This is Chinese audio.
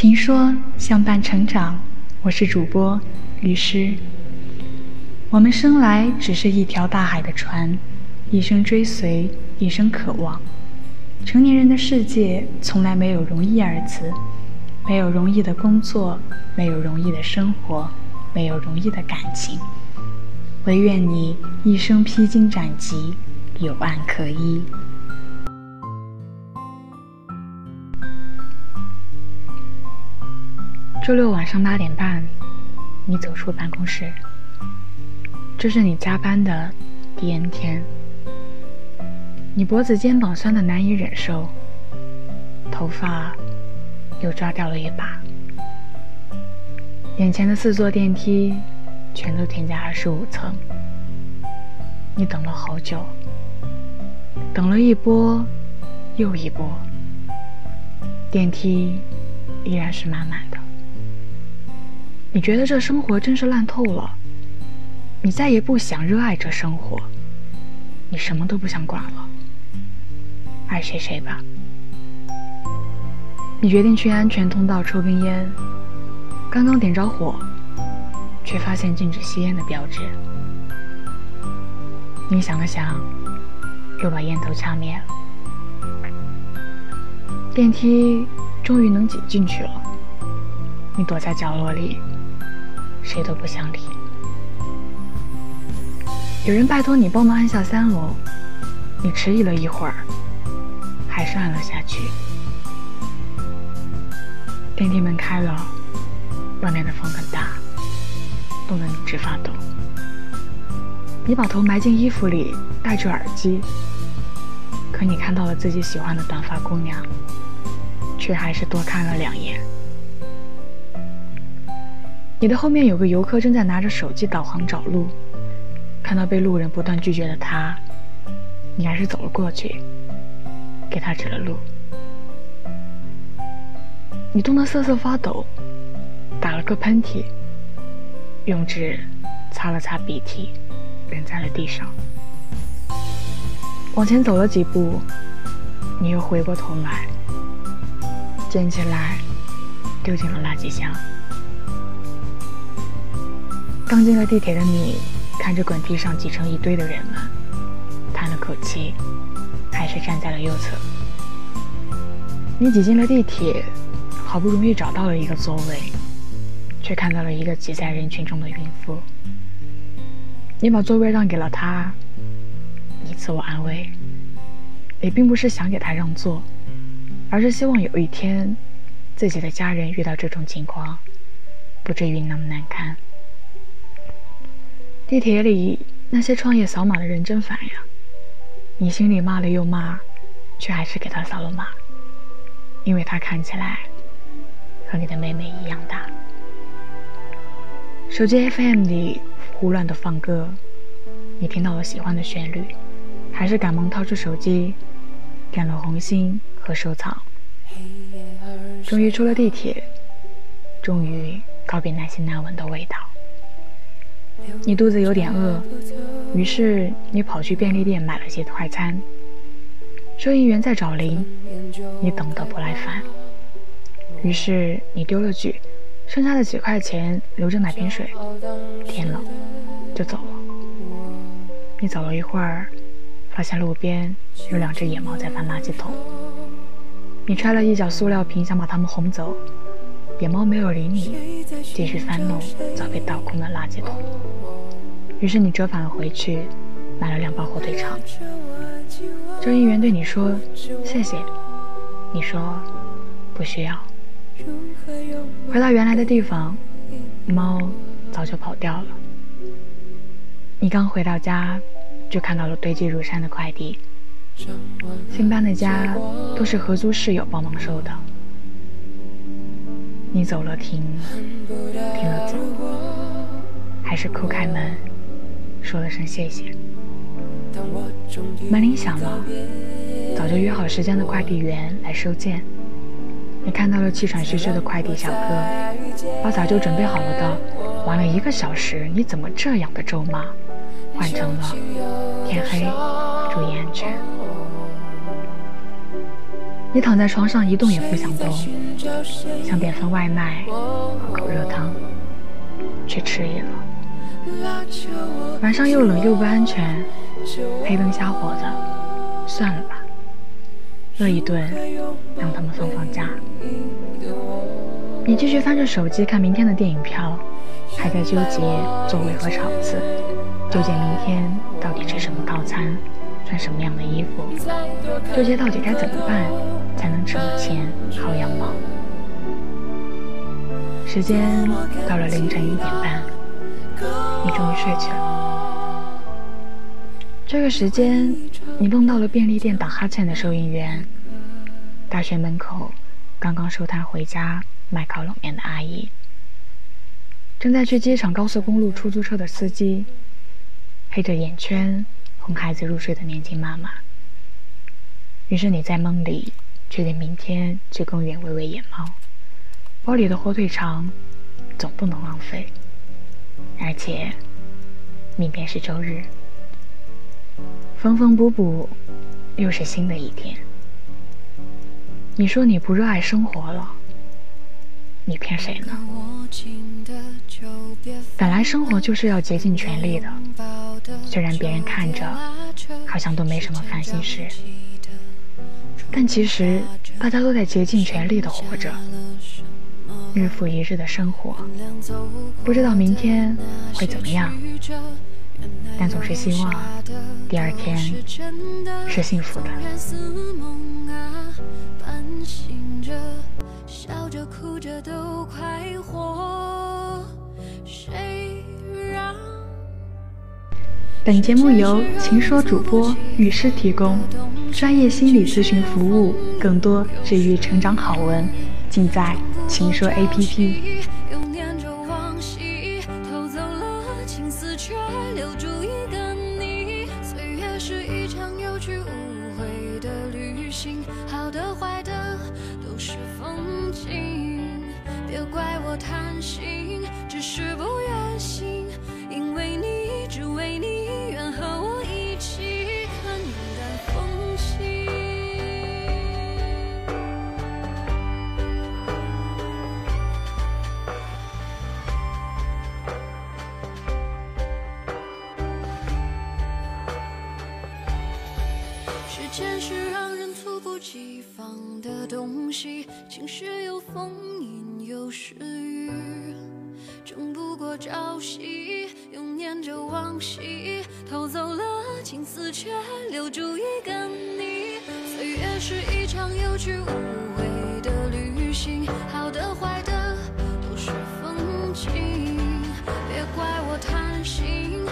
情说相伴成长，我是主播律师。我们生来只是一条大海的船，一生追随，一生渴望。成年人的世界从来没有容易二字，没有容易的工作，没有容易的生活，没有容易的感情。唯愿你一生披荆斩棘，有案可依。周六晚上八点半，你走出办公室。这是你加班的第 N 天，你脖子、肩膀酸的难以忍受，头发又抓掉了一把。眼前的四座电梯全都停在二十五层，你等了好久，等了一波又一波，电梯依然是满满的。你觉得这生活真是烂透了，你再也不想热爱这生活，你什么都不想管了，爱谁谁吧。你决定去安全通道抽根烟，刚刚点着火，却发现禁止吸烟的标志。你想了想，又把烟头掐灭了。电梯终于能挤进去了，你躲在角落里。谁都不想理。有人拜托你帮忙按下三楼，你迟疑了一会儿，还是按了下去。电梯门开了，外面的风很大，冻得你直发抖。你把头埋进衣服里，戴着耳机，可你看到了自己喜欢的短发姑娘，却还是多看了两眼。你的后面有个游客正在拿着手机导航找路，看到被路人不断拒绝的他，你还是走了过去，给他指了路。你冻得瑟瑟发抖，打了个喷嚏，用纸擦了擦鼻涕，扔在了地上。往前走了几步，你又回过头来，捡起来，丢进了垃圾箱。刚进了地铁的你，看着滚梯上挤成一堆的人们，叹了口气，还是站在了右侧。你挤进了地铁，好不容易找到了一个座位，却看到了一个挤在人群中的孕妇。你把座位让给了她，你自我安慰，你并不是想给她让座，而是希望有一天，自己的家人遇到这种情况，不至于那么难堪。地铁里那些创业扫码的人真烦呀！你心里骂了又骂，却还是给他扫了码，因为他看起来和你的妹妹一样大。手机 FM 里胡乱的放歌，你听到了喜欢的旋律，还是赶忙掏出手机，点了红心和收藏。终于出了地铁，终于告别那些难闻的味道。你肚子有点饿，于是你跑去便利店买了些快餐。收银员在找零，你等得不耐烦，于是你丢了句：“剩下的几块钱留着买瓶水，天冷就走了。”你走了一会儿，发现路边有两只野猫在翻垃圾桶。你揣了一角塑料瓶，想把它们轰走。野猫没有理你，继续翻弄早被倒空的垃圾桶。于是你折返了回去，买了两包火腿肠。收银员对你说：“谢谢。”你说：“不需要。”回到原来的地方，猫早就跑掉了。你刚回到家，就看到了堆积如山的快递。新搬的家都是合租室友帮忙收的。你走了停，停了走，还是叩开门，说了声谢谢。门铃响了，早就约好时间的快递员来收件。你看到了气喘吁吁的快递小哥，把早就准备好了的“晚了一个小时，你怎么这样的”咒骂，换成了“天黑，注意安全”。你躺在床上一动也不想动，想点份外卖，喝口热汤，却迟疑了。晚上又冷又不安全，黑灯瞎火的，算了吧，饿一顿，让他们放放假。你继续翻着手机看明天的电影票，还在纠结座位和场次，纠结明天到底吃什么套餐。穿什么样的衣服？纠结到底该怎么办才能省钱薅羊毛？时间到了凌晨一点半，你终于睡去了。这个时间，你梦到了便利店打哈欠的收银员，大学门口刚刚收摊回家卖烤冷面的阿姨，正在去机场高速公路出租车的司机，黑着眼圈。哄孩子入睡的年轻妈妈。于是你在梦里决定明天去公园喂喂野猫，包里的火腿肠总不能浪费。而且，明天是周日，缝缝补补，又是新的一天。你说你不热爱生活了，你骗谁呢？本来生活就是要竭尽全力的，虽然别人看着好像都没什么烦心事，但其实大家都在竭尽全力的活着，日复一日的生活，不知道明天会怎么样，但总是希望第二天是幸福的。笑着哭着都快活。谁让本节目由情说主播雨师提供，专业心理咨询服务，更多治愈成长好文，尽在情说 APP。我贪心，只是不愿醒，因为你，只为你，愿和我一起看淡风轻。时间是让人猝不及防的东西，晴时有风，阴有时，朝夕又念着往昔偷走了青丝却留住一个你。岁月是一场有去无回的旅行好的坏的都是风景。别怪我贪心。